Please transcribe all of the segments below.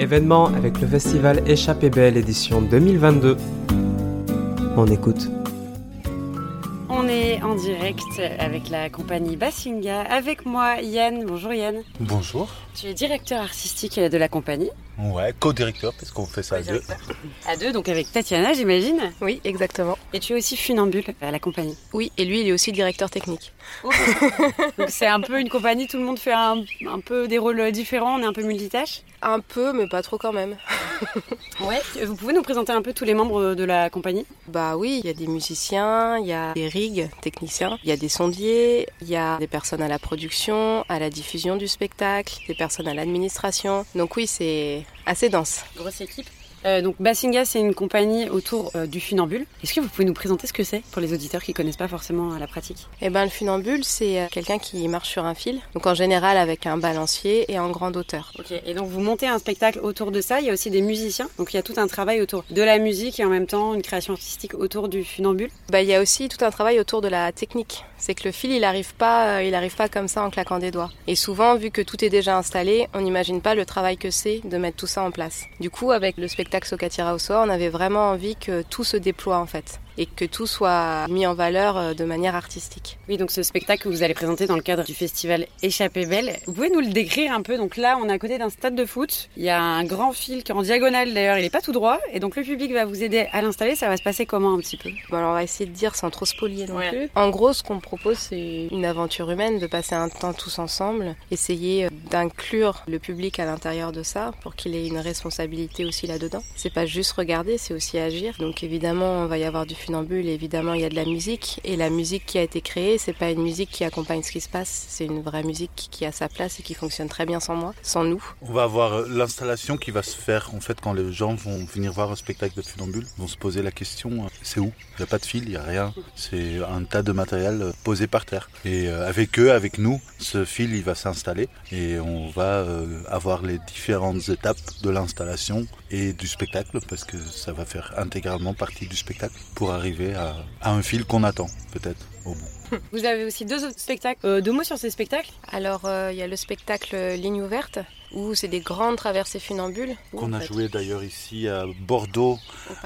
Événement avec le festival Échappée Belle édition 2022. On écoute. On est en direct avec la compagnie Bassinga. Avec moi, Yann. Bonjour Yann. Bonjour. Tu es directeur artistique de la compagnie. Ouais, co-directeur, parce qu'on fait ça à deux. À deux, donc avec Tatiana, j'imagine. Oui, exactement. Et tu es aussi funambule à la compagnie. Oui, et lui, il est aussi directeur technique. donc c'est un peu une compagnie, tout le monde fait un, un, peu des rôles différents, on est un peu multitâche Un peu, mais pas trop quand même. ouais. Vous pouvez nous présenter un peu tous les membres de la compagnie? Bah oui, il y a des musiciens, il y a des rigs, techniciens, il y a des sondiers, il y a des personnes à la production, à la diffusion du spectacle, des personnes à l'administration. Donc oui, c'est assez dense. Euh, donc Bassinga, c'est une compagnie autour euh, du funambule. Est-ce que vous pouvez nous présenter ce que c'est pour les auditeurs qui connaissent pas forcément la pratique? Eh ben, le funambule, c'est euh, quelqu'un qui marche sur un fil, donc en général avec un balancier et en grande hauteur. Ok. Et donc vous montez un spectacle autour de ça. Il y a aussi des musiciens, donc il y a tout un travail autour de la musique et en même temps une création artistique autour du funambule. Bah, il y a aussi tout un travail autour de la technique. C'est que le fil, il arrive pas, il arrive pas comme ça en claquant des doigts. Et souvent, vu que tout est déjà installé, on n'imagine pas le travail que c'est de mettre tout ça en place. Du coup, avec le spectacle Socatira au soir, on avait vraiment envie que tout se déploie en fait et que tout soit mis en valeur de manière artistique. Oui, donc ce spectacle que vous allez présenter dans le cadre du festival Échappée Belle, vous pouvez nous le décrire un peu? Donc là, on est à côté d'un stade de foot. Il y a un grand fil qui est en diagonale d'ailleurs, il n'est pas tout droit. Et donc le public va vous aider à l'installer. Ça va se passer comment un petit peu? Bon, alors On va essayer de dire sans trop spolier non ouais. plus. En gros, ce qu'on propose, c'est une aventure humaine, de passer un temps tous ensemble, essayer d'inclure le public à l'intérieur de ça pour qu'il ait une responsabilité aussi là-dedans. C'est pas juste regarder, c'est aussi agir. Donc évidemment, on va y avoir du funambule, évidemment, il y a de la musique. Et la musique qui a été créée, c'est pas une musique qui accompagne ce qui se passe, c'est une vraie musique qui a sa place et qui fonctionne très bien sans moi, sans nous. On va avoir l'installation qui va se faire en fait quand les gens vont venir voir un spectacle de funambule, vont se poser la question c'est où? Il n'y a pas de fil, il n'y a rien. C'est un tas de matériel posé par terre. Et avec eux, avec nous, ce fil il va s'installer et on va avoir les différentes étapes de l'installation et du spectacle parce que ça va faire intégralement partie du spectacle pour arriver à, un fil qu'on attend peut-être au bout. Vous avez aussi deux autres spectacles. Euh, deux mots sur ces spectacles? Alors, il euh, y a le spectacle Ligne ouverte, où c'est des grandes traversées funambules. Qu'on a joué d'ailleurs ici à Bordeaux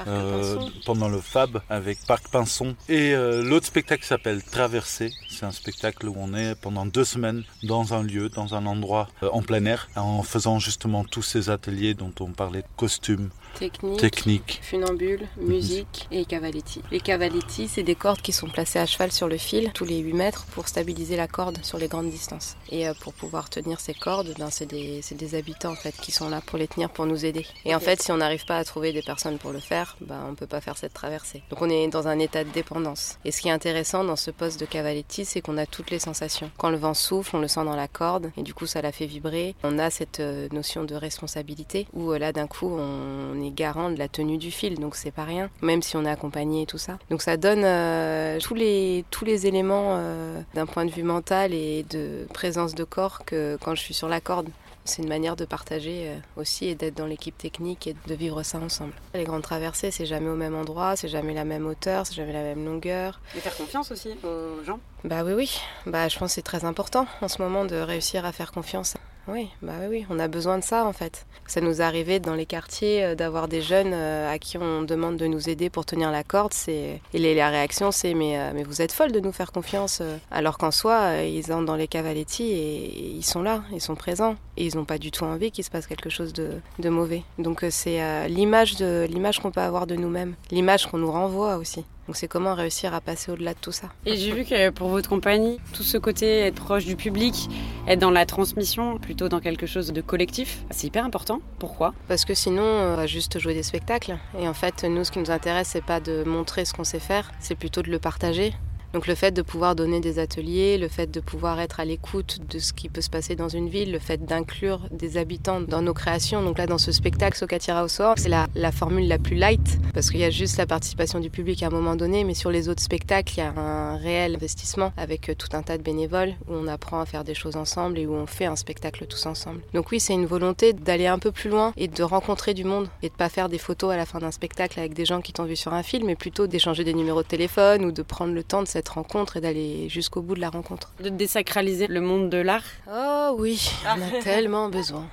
euh, pendant le FAB avec Parc Pinson. Et euh, l'autre spectacle s'appelle Traversée. C'est un spectacle où on est pendant deux semaines dans un lieu, dans un endroit euh, en plein air, en faisant justement tous ces ateliers dont on parlait, costumes, technique, technique. funambule, musique et cavaletti. Les cavaletti, c'est des cordes qui sont placées à cheval sur le fil tous les 8 mètres pour stabiliser la corde sur les grandes distances. Et pour pouvoir tenir ces cordes, ben, c'est des des habitants en fait qui sont là pour les tenir, pour nous aider. Et en fait, si on n'arrive pas à trouver des personnes pour le faire, bah, on peut pas faire cette traversée. Donc on est dans un état de dépendance. Et ce qui est intéressant dans ce poste de cavaletti, c'est qu'on a toutes les sensations. Quand le vent souffle, on le sent dans la corde et du coup ça la fait vibrer. On a cette notion de responsabilité où là d'un coup on est garant de la tenue du fil, donc c'est pas rien, même si on est accompagné et tout ça. Donc ça donne euh, tous les tous les éléments euh, d'un point de vue mental et de présence de corps que quand je suis sur la corde. C'est une manière de partager aussi et d'être dans l'équipe technique et de vivre ça ensemble. Les grandes traversées, c'est jamais au même endroit, c'est jamais la même hauteur, c'est jamais la même longueur. Et faire confiance aussi aux gens? Bah oui, oui. Bah, je pense que c'est très important en ce moment de réussir à faire confiance. Oui, bah oui, on a besoin de ça en fait. Ça nous est arrivé dans les quartiers d'avoir des jeunes à qui on demande de nous aider pour tenir la corde. Et la réaction c'est mais mais vous êtes folle de nous faire confiance. Alors qu'en soi ils entrent dans les cavaletti et ils sont là, ils sont présents et ils n'ont pas du tout envie qu'il se passe quelque chose de, de mauvais. Donc c'est euh, l'image l'image qu'on peut avoir de nous-mêmes, l'image qu'on nous renvoie aussi. Donc c'est comment réussir à passer au-delà de tout ça. Et j'ai vu que pour votre compagnie, tout ce côté être proche du public, être dans la transmission, plutôt dans quelque chose de collectif, c'est hyper important. Pourquoi? Parce que sinon, on va juste jouer des spectacles. Et en fait, nous, ce qui nous intéresse, c'est pas de montrer ce qu'on sait faire, c'est plutôt de le partager. Donc le fait de pouvoir donner des ateliers, le fait de pouvoir être à l'écoute de ce qui peut se passer dans une ville, le fait d'inclure des habitants dans nos créations. Donc là, dans ce spectacle Socatira au soir, c'est la, la, formule la plus light parce qu'il y a juste la participation du public à un moment donné, mais sur les autres spectacles, il y a un réel investissement avec tout un tas de bénévoles où on apprend à faire des choses ensemble et où on fait un spectacle tous ensemble. Donc oui, c'est une volonté d'aller un peu plus loin et de rencontrer du monde et de pas faire des photos à la fin d'un spectacle avec des gens qui t'ont vu sur un film, mais plutôt d'échanger des numéros de téléphone ou de prendre le temps de cette rencontre et d'aller jusqu'au bout de la rencontre. De désacraliser le monde de l'art Oh oui, on a tellement besoin.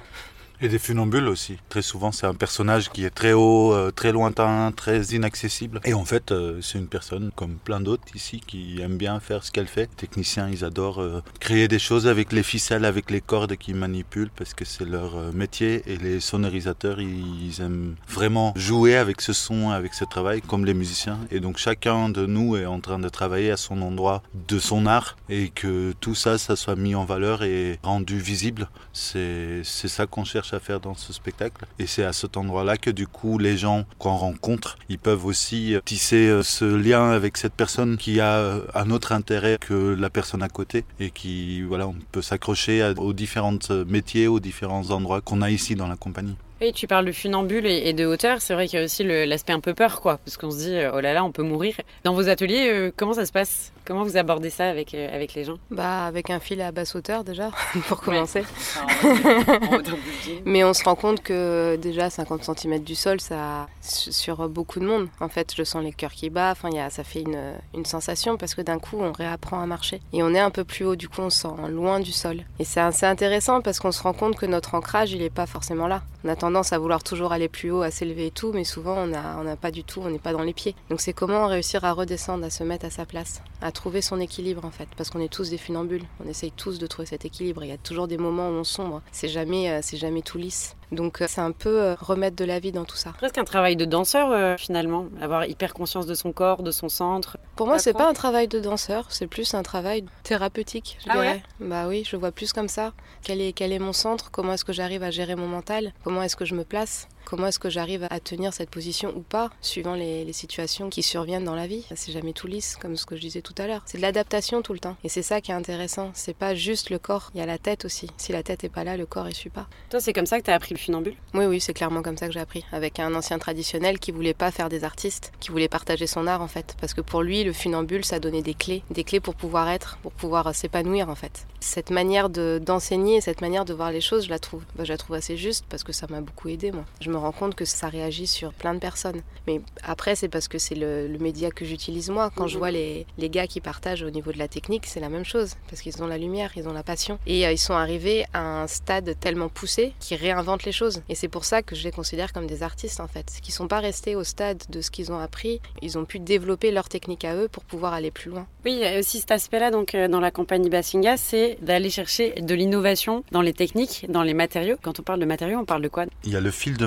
Et des funambules aussi. Très souvent, c'est un personnage qui est très haut, euh, très lointain, très inaccessible. Et en fait, euh, c'est une personne comme plein d'autres ici qui aime bien faire ce qu'elle fait. Les techniciens, ils adorent euh, créer des choses avec les ficelles, avec les cordes qu'ils manipulent parce que c'est leur métier. Et les sonorisateurs, ils aiment vraiment jouer avec ce son, avec ce travail, comme les musiciens. Et donc, chacun de nous est en train de travailler à son endroit de son art et que tout ça, ça soit mis en valeur et rendu visible. C'est ça qu'on cherche à faire dans ce spectacle. Et c'est à cet endroit-là que du coup, les gens qu'on rencontre, ils peuvent aussi tisser euh, ce lien avec cette personne qui a euh, un autre intérêt que la personne à côté et qui, voilà, on peut s'accrocher aux différents métiers, aux différents endroits qu'on a ici dans la compagnie. Oui, tu parles de funambule et de hauteur. C'est vrai qu'il y a aussi l'aspect un peu peur, quoi, parce qu'on se dit, oh là là, on peut mourir. Dans vos ateliers, euh, comment ça se passe? Comment vous abordez ça avec, euh, avec les gens? Bah, avec un fil à basse hauteur déjà, pour commencer. Mais on se rend compte que déjà 50 cm du sol, ça sur beaucoup de monde. En fait, je sens les cœurs qui battent. Enfin, y a, ça fait une, une sensation parce que d'un coup, on réapprend à marcher. Et on est un peu plus haut, du coup, on sent loin du sol. Et c'est assez intéressant parce qu'on se rend compte que notre ancrage, il n'est pas forcément là. On a tendance à vouloir toujours aller plus haut, à s'élever et tout, mais souvent on n'a pas du tout, on n'est pas dans les pieds. Donc c'est comment réussir à redescendre, à se mettre à sa place, à trouver son équilibre en fait, parce qu'on est tous des funambules. On essaye tous de trouver cet équilibre. Il y a toujours des moments où on sombre. C'est jamais, euh, c'est jamais tout lisse. Donc euh, c'est un peu euh, remettre de la vie dans tout ça. Presque un travail de danseur finalement, avoir hyper conscience de son corps, de son centre. Pour moi, c'est pas un travail de danseur, c'est plus un travail thérapeutique, je ah dirais. bah oui, je vois plus comme ça. Quel est, quel est mon centre? Comment est-ce que j'arrive à gérer mon mental? Comment est-ce que je me place? Comment est-ce que j'arrive à tenir cette position ou pas, suivant les, situations qui surviennent dans la vie? C'est jamais tout lisse, comme ce que je disais tout à l'heure. C'est de l'adaptation tout le temps. Et c'est ça qui est intéressant. C'est pas juste le corps, il y a la tête aussi. Si la tête est pas là, le corps ne suit pas. Toi, c'est comme ça que tu as appris le funambule? Oui, oui, c'est clairement comme ça que j'ai appris. Avec un ancien traditionnel qui voulait pas faire des artistes, qui voulait partager son art en fait. Parce que pour lui, le funambule, ça donnait des clés. Des clés pour pouvoir être, pour pouvoir s'épanouir en fait. Cette manière d'enseigner, cette manière de voir les choses, je la trouve, bah, je la trouve assez juste parce que ça m'a beaucoup aidé moi. Je me rends compte que ça réagit sur plein de personnes. Mais après, c'est parce que c'est le, média que j'utilise moi. Quand je mhm. vois les, les, gars qui partagent au niveau de la technique, c'est la même chose. Parce qu'ils ont la lumière, ils ont la passion. Et euh, ils sont arrivés à un stade tellement poussé qu'ils réinventent les choses. Et c'est pour ça que je les considère comme des artistes, en fait. Qui sont pas restés au stade de ce qu'ils ont appris. Ils ont pu développer leur technique à eux pour pouvoir aller plus loin. Oui, il y a aussi cet aspect-là donc, euh, dans la compagnie Bassinga, c'est d'aller chercher de l'innovation dans les techniques, dans les matériaux. Quand on parle de matériaux, on parle de quoi? Il y a le fil de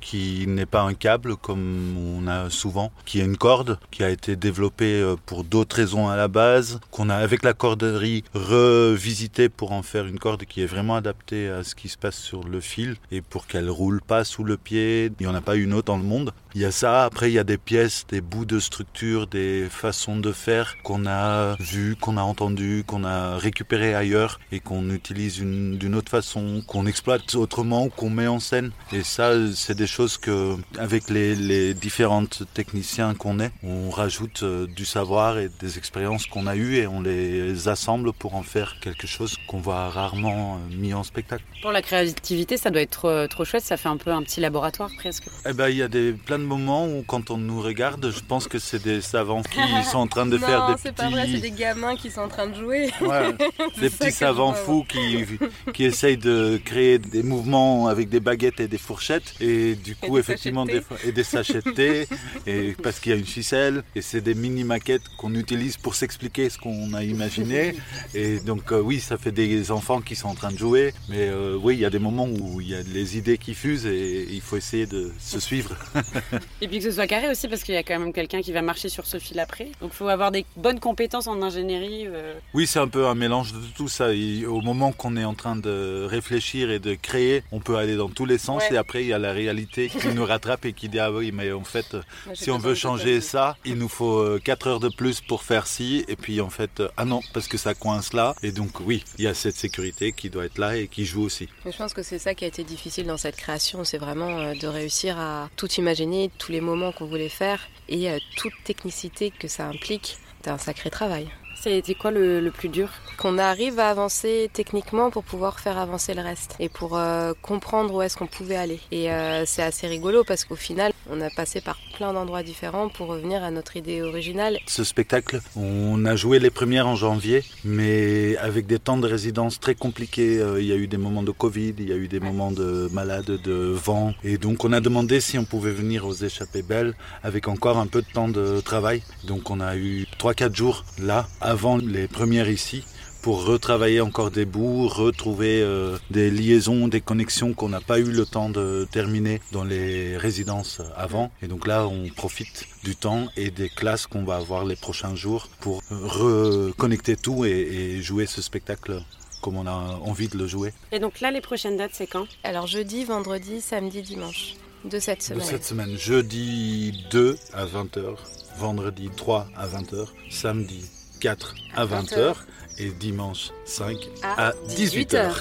qui n'est pas un câble comme on a souvent, qui est une corde qui a été développée euh, pour d'autres raisons à la base, qu'on a avec la corderie revisité pour en faire une corde qui est vraiment adaptée à ce qui se passe sur le fil et pour qu'elle roule pas sous le pied. Il n'y en a pas une autre dans le monde. Il y a ça, après il y a des pièces, des bouts de structure, des façons de faire qu'on a vu, qu'on a entendu, qu'on a récupéré ailleurs et qu'on utilise d'une autre façon, qu'on exploite autrement, qu'on met en scène. Et ça, c'est des choses que, avec les, les différentes techniciens qu'on est, on rajoute euh, du savoir et des expériences qu'on a eues et on les assemble pour en faire quelque chose qu'on voit rarement euh, mis en spectacle. Pour la créativité, ça doit être trop, trop chouette, ça fait un peu un petit laboratoire presque. Eh ben, il y a des, plein de moments où quand on nous regarde, je pense que c'est des savants qui sont en train de faire des petits... c'est pas vrai, c'est des gamins qui sont en train de jouer. des petits savants fous qui, qui essayent de créer des mouvements avec des baguettes et des fourchettes et du coup, effectivement, des, et des sachets de thé, et parce qu'il y a une ficelle, et c'est des mini maquettes qu'on utilise pour s'expliquer ce qu'on a imaginé. Et donc, euh, oui, ça fait des enfants qui sont en train de jouer, mais euh, oui, il y a des moments où il y a les idées qui fusent et il faut essayer de se suivre. et puis que ce soit carré aussi, parce qu'il y a quand même quelqu'un qui va marcher sur ce fil après. Donc, il faut avoir des bonnes compétences en ingénierie. Euh. Oui, c'est un peu un mélange de tout ça. au moment qu'on est en train de réfléchir et de créer, on peut aller dans tous les sens, et après, y a la réalité qui nous rattrape et qui dit ah oui mais en fait si on veut changer ça il nous faut 4 euh, heures de plus pour faire ci. Et puis en fait euh, ah non parce que ça coince là. Et donc oui il y a cette sécurité qui doit être là et qui joue aussi. je pense que c'est ça qui a été difficile dans cette création. C'est vraiment euh, de réussir à tout imaginer tous les moments qu'on voulait faire et toute technicité que ça implique c'est un sacré travail Ça a été quoi le, le plus dur? Qu'on arrive à avancer techniquement pour pouvoir faire avancer le reste et pour euh, comprendre où est-ce qu'on pouvait aller. Et euh, c'est assez rigolo parce qu'au final, on a passé par plein d'endroits différents pour revenir à notre idée originale. Ce spectacle, on a joué les premières en janvier, mais avec des temps de résidence très compliqués. Euh, Il y a eu des moments de Covid, il y a eu des moments de malade, de vent. Et donc on a demandé si on pouvait venir aux échappées belles avec encore un peu de temps de travail. Donc on a eu 3-4 jours là, avant les premières ici pour retravailler encore des bouts, retrouver euh, des liaisons, des connexions qu'on n'a pas eu le temps de terminer dans les résidences avant. Et donc là, on profite du temps et des classes qu'on va avoir les prochains jours pour reconnecter tout et, et jouer ce spectacle comme on a envie de le jouer. Et donc là, les prochaines dates, c'est quand? Alors jeudi, vendredi, samedi, dimanche de cette De semaine. cette semaine, jeudi 2 à 20h, vendredi 3 à 20h, samedi 4 à 20h et dimanche 5 à 18h.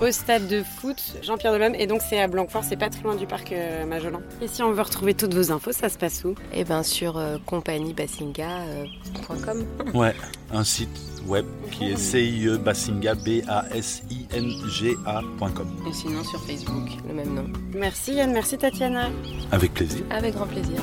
Au stade de foot, Jean-Pierre Delhomme. Et donc, c'est à Blanquefort, c'est pas très loin du parc euh, Majolan. Et si on veut retrouver toutes vos infos, ça se passe où? Et bien sur euh, compagniebassinga.com. Ouais, un site web qui est CIE B-A-S-I-N-G-A.com. Et sinon sur Facebook, le même nom. Merci Yann, merci Tatiana. Avec plaisir. Avec grand plaisir.